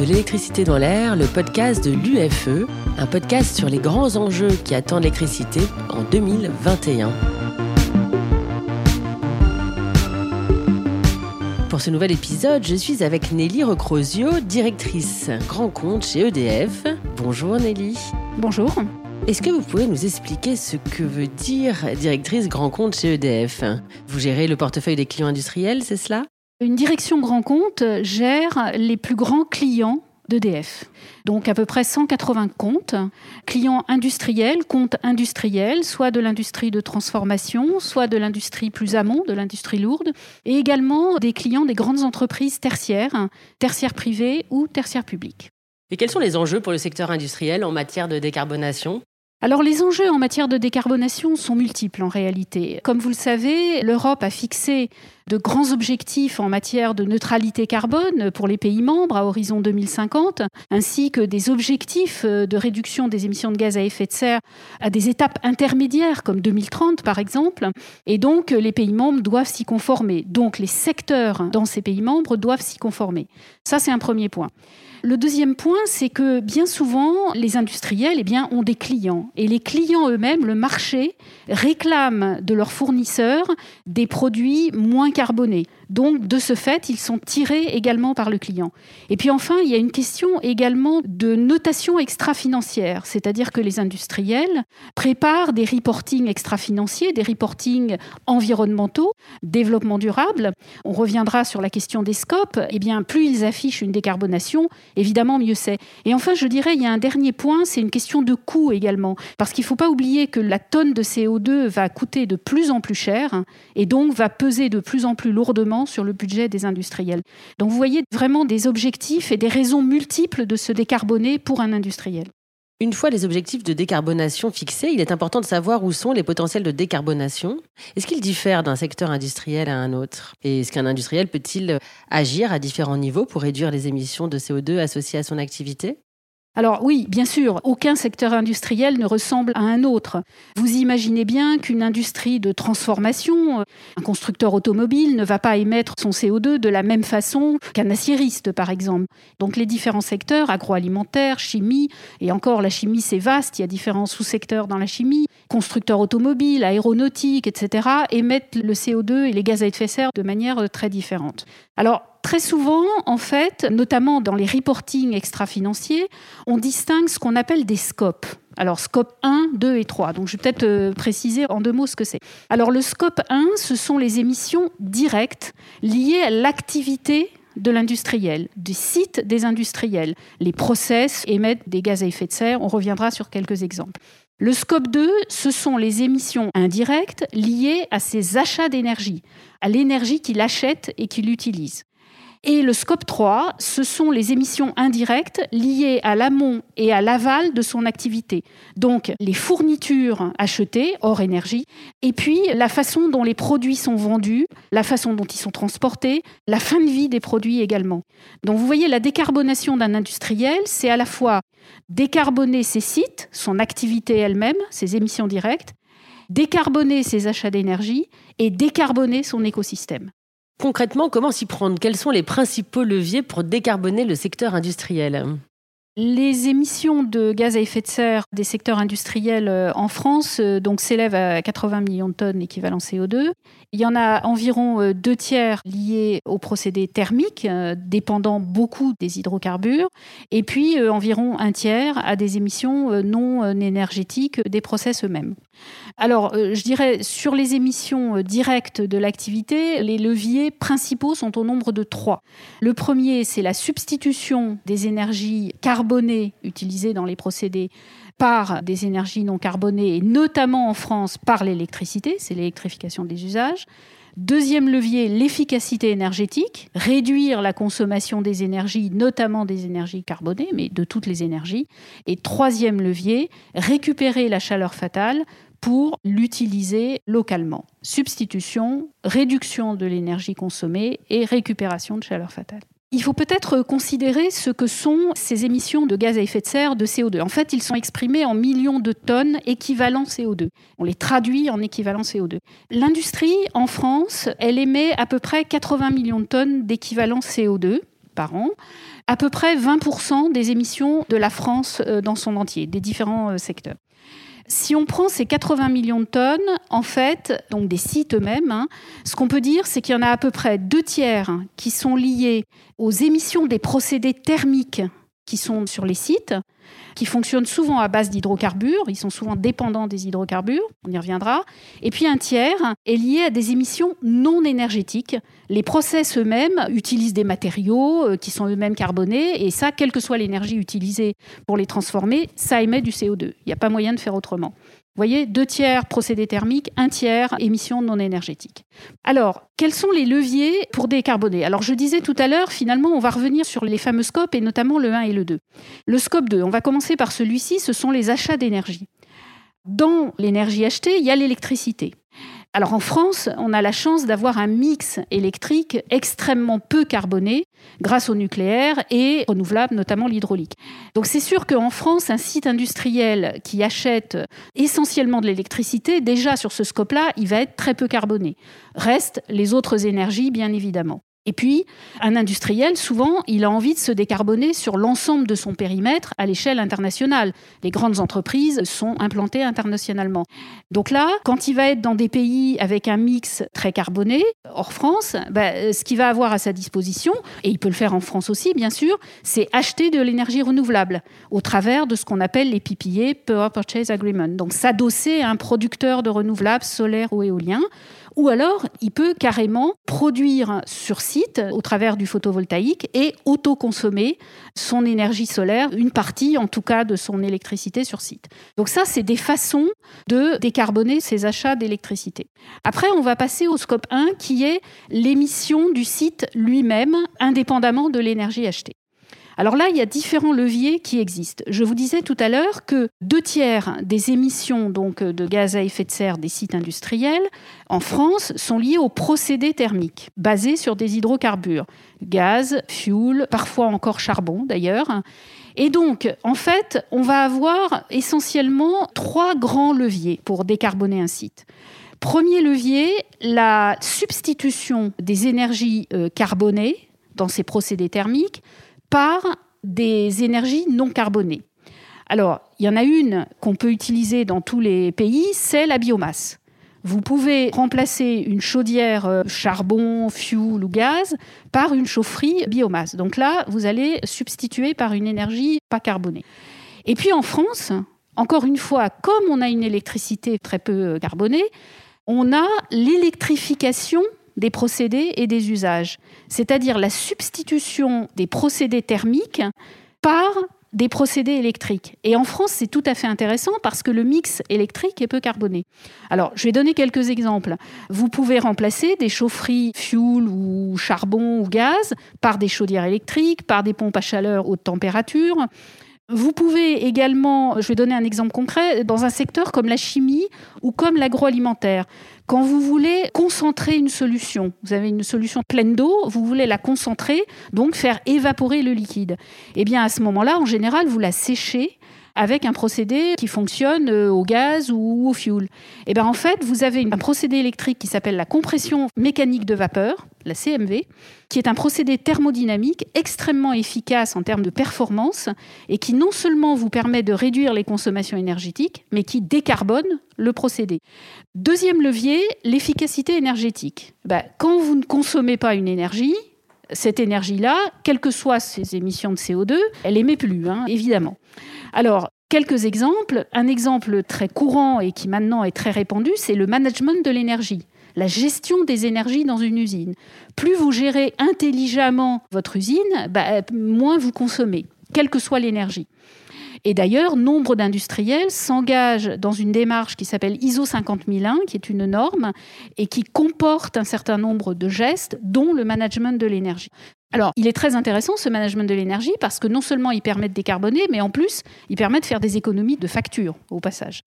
De l'électricité dans l'air, le podcast de l'UFE, un podcast sur les grands enjeux qui attendent l'électricité en 2021. Pour ce nouvel épisode, je suis avec Nelly Recrosio, directrice grand compte chez EDF. Bonjour Nelly. Bonjour. Est-ce que vous pouvez nous expliquer ce que veut dire directrice grand compte chez EDF Vous gérez le portefeuille des clients industriels, c'est cela? Une direction grand compte gère les plus grands clients d'EDF. Donc à peu près 180 comptes, clients industriels, comptes industriels, soit de l'industrie de transformation, soit de l'industrie plus amont, de l'industrie lourde, et également des clients des grandes entreprises tertiaires, tertiaires privées ou tertiaires publiques. Et quels sont les enjeux pour le secteur industriel en matière de décarbonation? Alors les enjeux en matière de décarbonation sont multiples en réalité. Comme vous le savez, l'Europe a fixé de grands objectifs en matière de neutralité carbone pour les pays membres à horizon 2050, ainsi que des objectifs de réduction des émissions de gaz à effet de serre à des étapes intermédiaires comme 2030 par exemple. Et donc les pays membres doivent s'y conformer. Donc les secteurs dans ces pays membres doivent s'y conformer. Ça c'est un premier point. Le deuxième point, c'est que bien souvent, les industriels eh ont des clients. Et les clients eux-mêmes, le marché, réclament de leurs fournisseurs des produits moins carbonés. Donc, de ce fait, ils sont tirés également par le client. Et puis enfin, il y a une question également de notation extra-financière, c'est-à-dire que les industriels préparent des reportings extra-financiers, des reportings environnementaux, développement durable. On reviendra sur la question des scopes. Eh bien, plus ils affichent une décarbonation, évidemment, mieux c'est. Et enfin, je dirais, il y a un dernier point, c'est une question de coût également. Parce qu'il ne faut pas oublier que la tonne de CO2 va coûter de plus en plus cher et donc va peser de plus en plus lourdement sur le budget des industriels. Donc vous voyez vraiment des objectifs et des raisons multiples de se décarboner pour un industriel. Une fois les objectifs de décarbonation fixés, il est important de savoir où sont les potentiels de décarbonation. Est-ce qu'ils diffèrent d'un secteur industriel à un autre? Et est-ce qu'un industriel peut-il agir à différents niveaux pour réduire les émissions de CO2 associées à son activité? Alors oui, bien sûr, aucun secteur industriel ne ressemble à un autre. Vous imaginez bien qu'une industrie de transformation, un constructeur automobile ne va pas émettre son CO2 de la même façon qu'un aciériste, par exemple. Donc les différents secteurs, agroalimentaire, chimie, et encore la chimie c'est vaste, il y a différents sous-secteurs dans la chimie, constructeurs automobiles, aéronautique, etc., émettent le CO2 et les gaz à effet de serre de manière très différente. Alors Très souvent, en fait, notamment dans les reportings extra-financiers, on distingue ce qu'on appelle des scopes. Alors, scope 1, 2 et 3. Donc, je vais peut-être euh, préciser en deux mots ce que c'est. Alors, le scope 1, ce sont les émissions directes liées à l'activité de l'industriel, du site des industriels. Les process émettent des gaz à effet de serre. On reviendra sur quelques exemples. Le scope 2, ce sont les émissions indirectes liées à ses achats d'énergie, à l'énergie qu'il achète et qu'il utilise. Et le scope 3, ce sont les émissions indirectes liées à l'amont et à l'aval de son activité. Donc les fournitures achetées, hors énergie, et puis la façon dont les produits sont vendus, la façon dont ils sont transportés, la fin de vie des produits également. Donc vous voyez, la décarbonation d'un industriel, c'est à la fois décarboner ses sites, son activité elle-même, ses émissions directes, décarboner ses achats d'énergie et décarboner son écosystème. Concrètement, comment s'y prendre? Quels sont les principaux leviers pour décarboner le secteur industriel? Les émissions de gaz à effet de serre des secteurs industriels euh, en France euh, donc s'élèvent à 80 millions de tonnes équivalent CO2. Il y en a environ euh, deux tiers liés aux procédés thermiques, dépendant beaucoup des hydrocarbures, et puis environ un tiers à des émissions non énergétiques des process eux-mêmes. Alors, je dirais, sur les émissions directes de l'activité, les leviers principaux sont au nombre de trois. Le premier, c'est la substitution des énergies carbonées utilisées dans les procédés par des énergies non carbonées, et notamment en France par l'électricité, c'est l'électrification des usages. Deuxième levier, l'efficacité énergétique, réduire la consommation des énergies, notamment des énergies carbonées, mais de toutes les énergies. Et troisième levier, récupérer la chaleur fatale pour l'utiliser localement. Substitution, réduction de l'énergie consommée et récupération de chaleur fatale. Il faut peut-être considérer ce que sont ces émissions de gaz à effet de serre de CO2. En fait, ils sont exprimés en millions de tonnes équivalent CO2. On les traduit en équivalent CO2. L'industrie, en France, elle émet à peu près 80 millions de tonnes d'équivalent CO2 par an, à peu près 20% des émissions de la France euh, dans son entier, des différents euh, secteurs. Si on prend ces 80 millions de tonnes, en fait, donc des sites eux-mêmes, hein, ce qu'on peut dire, c'est qu'il y en a à peu près deux tiers qui sont liés aux émissions des procédés thermiques qui sont sur les sites, qui fonctionnent souvent à base d'hydrocarbures. Ils sont souvent dépendants des hydrocarbures, on y reviendra. Et puis un tiers est lié à des émissions non énergétiques. Les process eux-mêmes utilisent des matériaux euh, qui sont eux-mêmes carbonés, et ça, quelle que soit l'énergie utilisée pour les transformer, ça émet du CO2. Il n'y a pas moyen de faire autrement. Voyez, deux tiers procédés thermiques, un tiers émissions non énergétiques. Alors, quels sont les leviers pour décarboner? Alors, je disais tout à l'heure, finalement, on va revenir sur les fameux scopes et notamment le 1 et le 2. Le scope 2, on va commencer par celui-ci, ce sont les achats d'énergie. Dans l'énergie achetée, il y a l'électricité. Alors en France, on a la chance d'avoir un mix électrique extrêmement peu carboné grâce au nucléaire et renouvelable, notamment l'hydraulique. Donc c'est sûr qu'en France, un site industriel qui achète essentiellement de l'électricité, déjà sur ce scope-là, il va être très peu carboné. Restent les autres énergies, bien évidemment. Et puis, un industriel, souvent, il a envie de se décarboner sur l'ensemble de son périmètre à l'échelle internationale. Les grandes entreprises sont implantées internationalement. Donc là, quand il va être dans des pays avec un mix très carboné, hors France, bah, ce qu'il va avoir à sa disposition, et il peut le faire en France aussi, bien sûr, c'est acheter de l'énergie renouvelable au travers de ce qu'on appelle les PPA, Power Purchase Agreement. Donc s'adosser à un producteur de renouvelables solaires ou éoliens ou alors, il peut carrément produire sur site, au travers du photovoltaïque, et autoconsommer son énergie solaire, une partie en tout cas de son électricité sur site. Donc ça, c'est des façons de décarboner ses achats d'électricité. Après, on va passer au scope 1, qui est l'émission du site lui-même, indépendamment de l'énergie achetée. Alors là, il y a différents leviers qui existent. Je vous disais tout à l'heure que deux tiers des émissions donc, de gaz à effet de serre des sites industriels en France sont liés aux procédés thermiques basés sur des hydrocarbures, gaz, fuel, parfois encore charbon d'ailleurs. Et donc, en fait, on va avoir essentiellement trois grands leviers pour décarboner un site. Premier levier, la substitution des énergies euh, carbonées dans ces procédés thermiques par des énergies non carbonées. Alors, il y en a une qu'on peut utiliser dans tous les pays, c'est la biomasse. Vous pouvez remplacer une chaudière euh, charbon, fuel ou gaz par une chaufferie biomasse. Donc là, vous allez substituer par une énergie pas carbonée. Et puis en France, encore une fois, comme on a une électricité très peu carbonée, on a l'électrification des procédés et des usages, c'est-à-dire la substitution des procédés thermiques par des procédés électriques. Et en France, c'est tout à fait intéressant parce que le mix électrique est peu carboné. Alors, je vais donner quelques exemples. Vous pouvez remplacer des chaufferies fuel ou charbon ou gaz par des chaudières électriques, par des pompes à chaleur haute température. Vous pouvez également, je vais donner un exemple concret, dans un secteur comme la chimie ou comme l'agroalimentaire. Quand vous voulez concentrer une solution, vous avez une solution pleine d'eau, vous voulez la concentrer, donc faire évaporer le liquide. Eh bien, à ce moment-là, en général, vous la séchez avec un procédé qui fonctionne euh, au gaz ou au fuel. Et eh bien en fait, vous avez un procédé électrique qui s'appelle la compression mécanique de vapeur, la CMV, qui est un procédé thermodynamique extrêmement efficace en termes de performance et qui non seulement vous permet de réduire les consommations énergétiques, mais qui décarbone le procédé. Deuxième levier, l'efficacité énergétique. Ben, quand vous ne consommez pas une énergie, cette énergie-là, quelles que soient ses émissions de CO2, elle émet plus, hein, évidemment. Alors, quelques exemples. Un exemple très courant et qui maintenant est très répandu, c'est le management de l'énergie la gestion des énergies dans une usine. Plus vous gérez intelligemment votre usine, bah, moins vous consommez, quelle que soit l'énergie. Et d'ailleurs, nombre d'industriels s'engagent dans une démarche qui s'appelle ISO 50001, qui est une norme et qui comporte un certain nombre de gestes, dont le management de l'énergie. Alors, il est très intéressant ce management de l'énergie parce que non seulement il permet de décarboner, mais en plus, il permet de faire des économies de facture au passage.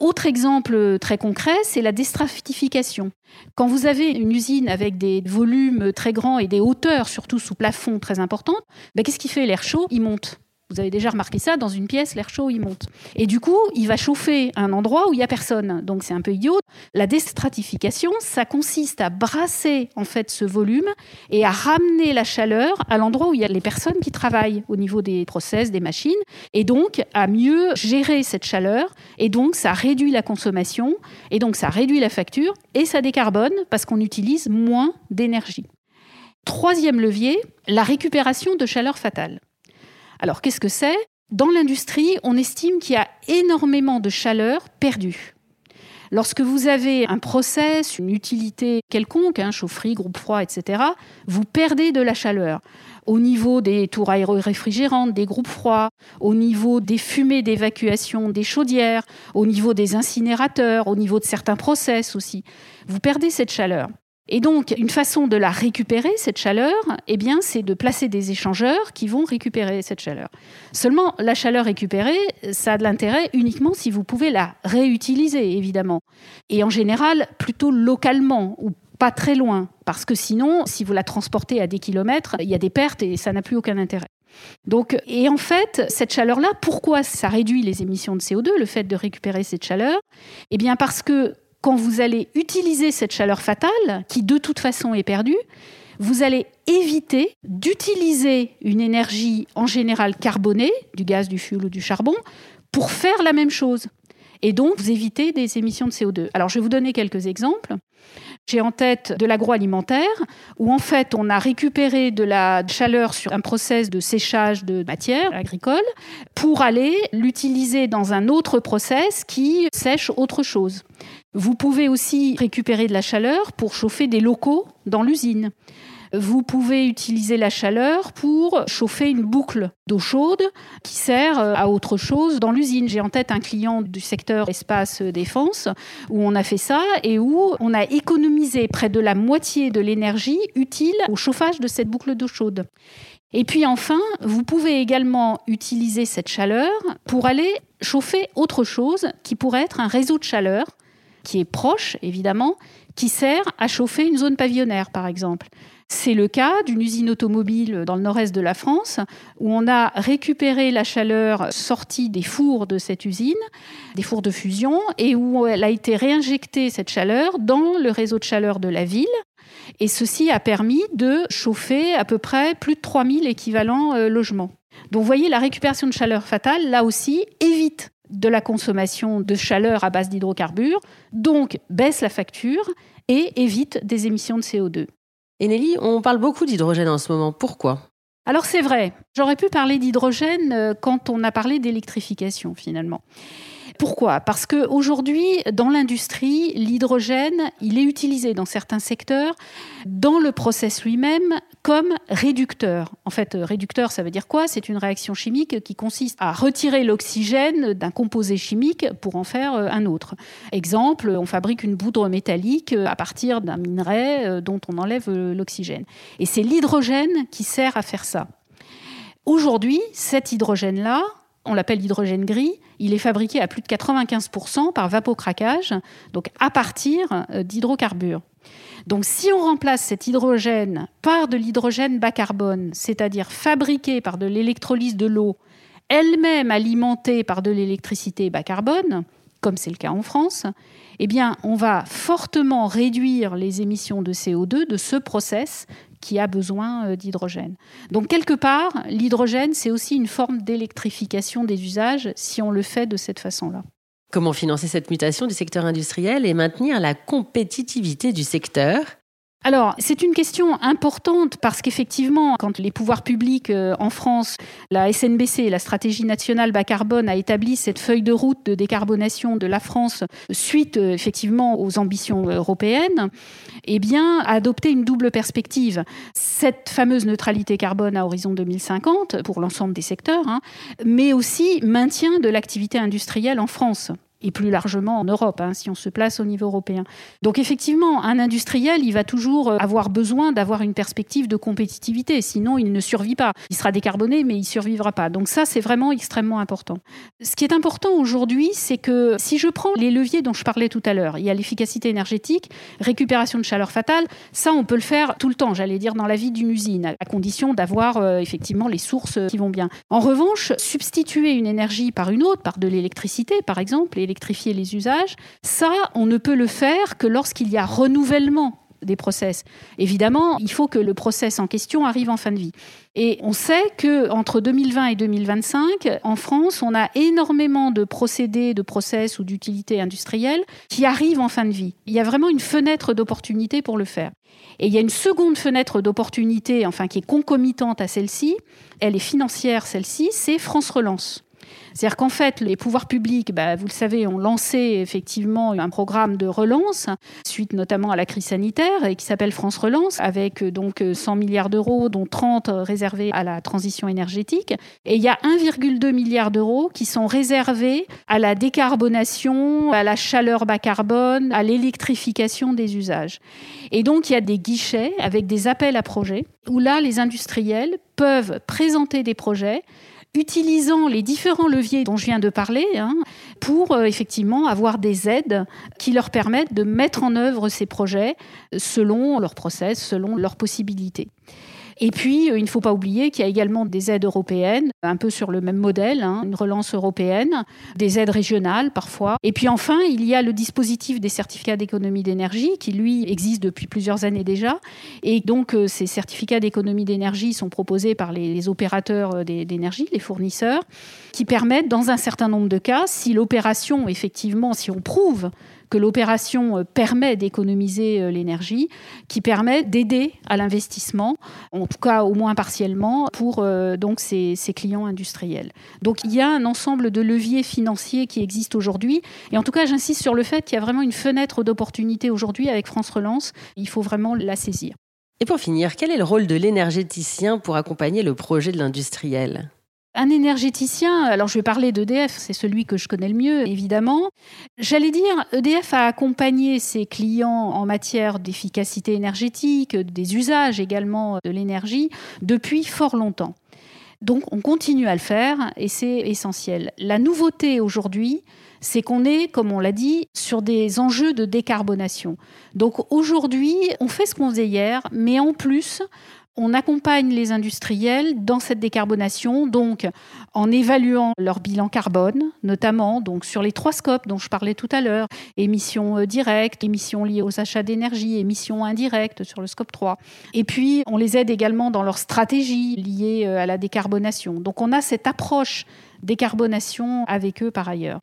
Autre exemple très concret, c'est la déstratification. Quand vous avez une usine avec des volumes très grands et des hauteurs, surtout sous plafond, très importantes, ben, qu'est-ce qui fait l'air chaud? Il monte. Vous avez déjà remarqué ça, dans une pièce, l'air chaud, il monte. Et du coup, il va chauffer un endroit où il n'y a personne. Donc c'est un peu idiot. La déstratification, ça consiste à brasser en fait ce volume et à ramener la chaleur à l'endroit où il y a les personnes qui travaillent au niveau des process, des machines, et donc à mieux gérer cette chaleur. Et donc ça réduit la consommation, et donc ça réduit la facture, et ça décarbone parce qu'on utilise moins d'énergie. Troisième levier, la récupération de chaleur fatale. Alors qu'est-ce que c'est? Dans l'industrie, on estime qu'il y a énormément de chaleur perdue. Lorsque vous avez un process, une utilité quelconque, hein, chaufferie, groupe froid, etc., vous perdez de la chaleur au niveau des tours aéro-réfrigérantes, des groupes froids, au niveau des fumées d'évacuation des chaudières, au niveau des incinérateurs, au niveau de certains process aussi. Vous perdez cette chaleur. Et donc, une façon de la récupérer, cette chaleur, eh bien, c'est de placer des échangeurs qui vont récupérer cette chaleur. Seulement, la chaleur récupérée, ça a de l'intérêt uniquement si vous pouvez la réutiliser, évidemment. Et en général, plutôt localement ou pas très loin, parce que sinon, si vous la transportez à des kilomètres, il y a des pertes et ça n'a plus aucun intérêt. Donc, et en fait, cette chaleur-là, pourquoi ça réduit les émissions de CO2, le fait de récupérer cette chaleur? Eh bien, parce que quand vous allez utiliser cette chaleur fatale, qui de toute façon est perdue, vous allez éviter d'utiliser une énergie en général carbonée, du gaz, du fioul ou du charbon, pour faire la même chose. Et donc, vous évitez des émissions de CO2. Alors, je vais vous donner quelques exemples. J'ai en tête de l'agroalimentaire, où en fait on a récupéré de la chaleur sur un process de séchage de matière agricole pour aller l'utiliser dans un autre process qui sèche autre chose. Vous pouvez aussi récupérer de la chaleur pour chauffer des locaux dans l'usine. Vous pouvez utiliser la chaleur pour chauffer une boucle d'eau chaude qui sert euh, à autre chose dans l'usine. J'ai en tête un client du secteur espace défense où on a fait ça et où on a économisé près de la moitié de l'énergie utile au chauffage de cette boucle d'eau chaude. Et puis enfin, vous pouvez également utiliser cette chaleur pour aller chauffer autre chose qui pourrait être un réseau de chaleur qui est proche, évidemment, qui sert à chauffer une zone pavillonnaire, par exemple. C'est le cas d'une usine automobile dans le nord-est de la France où on a récupéré la chaleur sortie des fours de cette usine, des fours de fusion, et où elle a été réinjectée, cette chaleur, dans le réseau de chaleur de la ville. Et ceci a permis de chauffer à peu près plus de 3000 équivalents euh, logements. Donc vous voyez, la récupération de chaleur fatale, là aussi, évite de la consommation de chaleur à base d'hydrocarbures, donc baisse la facture et évite des émissions de CO2. Et Nelly, on parle beaucoup d'hydrogène en ce moment. Pourquoi? Alors c'est vrai, j'aurais pu parler d'hydrogène euh, quand on a parlé d'électrification finalement. Pourquoi? Parce qu'aujourd'hui, dans l'industrie, l'hydrogène, il est utilisé dans certains secteurs, dans le process lui-même, comme réducteur. En fait, euh, réducteur, ça veut dire quoi? C'est une réaction chimique qui consiste à retirer l'oxygène d'un composé chimique pour en faire euh, un autre. Exemple, on fabrique une poudre métallique euh, à partir d'un minerai dont on enlève l'oxygène. Et c'est l'hydrogène qui sert à faire ça. Aujourd'hui, cet hydrogène-là, on l'appelle l'hydrogène gris, il est fabriqué à plus de 95% par vapocraquage, donc à partir euh, d'hydrocarbures. Donc si on remplace cet hydrogène par de l'hydrogène bas carbone, c'est-à-dire fabriqué par de l'électrolyse de l'eau, elle-même alimentée par de l'électricité bas carbone, comme c'est le cas en France, eh on va fortement réduire les émissions de CO2 de ce process qui a besoin euh, d'hydrogène. Donc quelque part, l'hydrogène, c'est aussi une forme d'électrification des usages si on le fait de cette façon-là. Comment financer cette mutation du secteur industriel et maintenir la compétitivité du secteur? Alors, c'est une question importante parce qu'effectivement, quand les pouvoirs publics euh, en France, la SNBC, la stratégie nationale bas carbone, a établi cette feuille de route de décarbonation de la France suite euh, effectivement aux ambitions européennes, eh bien, a adopté une double perspective. Cette fameuse neutralité carbone à horizon 2050 pour l'ensemble des secteurs, hein, mais aussi maintien de l'activité industrielle en France et plus largement en Europe, hein, si on se place au niveau européen. Donc effectivement, un industriel, il va toujours euh, avoir besoin d'avoir une perspective de compétitivité, sinon il ne survit pas. Il sera décarboné, mais il survivra pas. Donc ça, c'est vraiment extrêmement important. Ce qui est important aujourd'hui, c'est que si je prends les leviers dont je parlais tout à l'heure, il y a l'efficacité énergétique, récupération de chaleur fatale, ça on peut le faire tout le temps, j'allais dire dans la vie d'une usine, à condition d'avoir euh, effectivement les sources qui vont bien. En revanche, substituer une énergie par une autre, par de l'électricité par exemple, électrifier les usages, ça, on ne peut le faire que lorsqu'il y a renouvellement des process. Évidemment, il faut que le process en question arrive en fin de vie. Et on sait que entre 2020 et 2025, en France, on a énormément de procédés, de process ou d'utilités industrielles qui arrivent en fin de vie. Il y a vraiment une fenêtre d'opportunité pour le faire. Et il y a une seconde fenêtre d'opportunité, enfin qui est concomitante à celle-ci. Elle est financière, celle-ci, c'est France Relance. C'est-à-dire qu'en fait, les pouvoirs publics, bah, vous le savez, ont lancé effectivement un programme de relance, suite notamment à la crise sanitaire, et qui s'appelle France Relance, avec euh, donc 100 euh, milliards d'euros, dont 30 réservés à la transition énergétique. Et il y a 1,2 milliard d'euros qui sont réservés à la décarbonation, à la chaleur bas carbone, à l'électrification des usages. Et donc, il y a des guichets avec des appels à projets, où là, les industriels peuvent présenter des projets utilisant les différents leviers dont je viens de parler hein, pour euh, effectivement avoir des aides qui leur permettent de mettre en œuvre ces projets selon leur process, selon leurs possibilités. Et puis, euh, il ne faut pas oublier qu'il y a également des aides européennes, un peu sur le même modèle, hein, une relance européenne, des aides régionales parfois. Et puis enfin, il y a le dispositif des certificats d'économie d'énergie qui, lui, existe depuis plusieurs années déjà. Et donc, euh, ces certificats d'économie d'énergie sont proposés par les, opérateurs euh, d'énergie, les fournisseurs, qui permettent, dans un certain nombre de cas, si l'opération, effectivement, si on prouve que l'opération permet d'économiser l'énergie, qui permet d'aider à l'investissement, en tout cas au moins partiellement, pour euh, donc ces, clients industriels. Donc il y a un ensemble de leviers financiers qui existent aujourd'hui. Et en tout cas, j'insiste sur le fait qu'il y a vraiment une fenêtre d'opportunité aujourd'hui avec France Relance. Il faut vraiment la saisir. Et pour finir, quel est le rôle de l'énergéticien pour accompagner le projet de l'industriel? Un énergéticien, alors je vais parler d'EDF, c'est celui que je connais le mieux, évidemment. J'allais dire, EDF a accompagné ses clients en matière d'efficacité énergétique, des usages également de l'énergie, depuis fort longtemps. Donc on continue à le faire et c'est essentiel. La nouveauté aujourd'hui, c'est qu'on est, comme on l'a dit, sur des enjeux de décarbonation. Donc aujourd'hui, on fait ce qu'on faisait hier, mais en plus, on accompagne les industriels dans cette décarbonation, donc en évaluant leur bilan carbone, notamment donc sur les trois scopes dont je parlais tout à l'heure, émissions euh, directes, émissions liées aux achats d'énergie, émissions indirectes sur le scope 3. Et puis, on les aide également dans leur stratégie liée euh, à la décarbonation. Donc, on a cette approche décarbonation avec eux par ailleurs.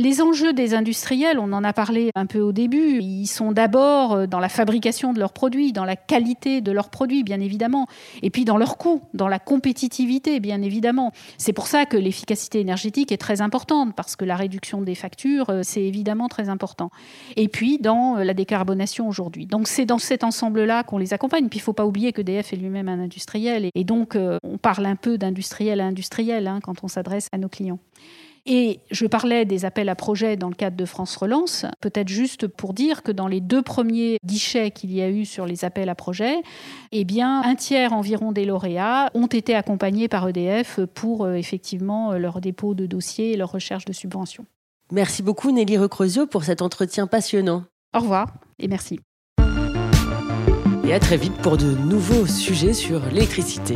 Les enjeux des industriels, on en a parlé un peu au début, ils sont d'abord euh, dans la fabrication de leurs produits, dans la qualité de leurs produits, bien évidemment, et puis dans leur coût, dans la compétitivité, bien évidemment. C'est pour ça que l'efficacité énergétique est très importante, parce que la réduction des factures, euh, c'est évidemment très important. Et puis dans euh, la décarbonation aujourd'hui. Donc c'est dans cet ensemble-là qu'on les accompagne. Puis il ne faut pas oublier que DF est lui-même un industriel, et donc on parle un peu d'industriel à industriel hein, quand on s'adresse à nos clients. Et je parlais des appels à projets dans le cadre de France Relance, peut-être juste pour dire que dans les deux premiers guichets qu'il y a eu sur les appels à projets, eh bien, un tiers environ des lauréats ont été accompagnés par EDF pour euh, effectivement euh, leur dépôt de dossier et leur recherche de subventions. Merci beaucoup Nelly Recrosio pour cet entretien passionnant. Au revoir et merci. Et à très vite pour de nouveaux sujets sur l'électricité.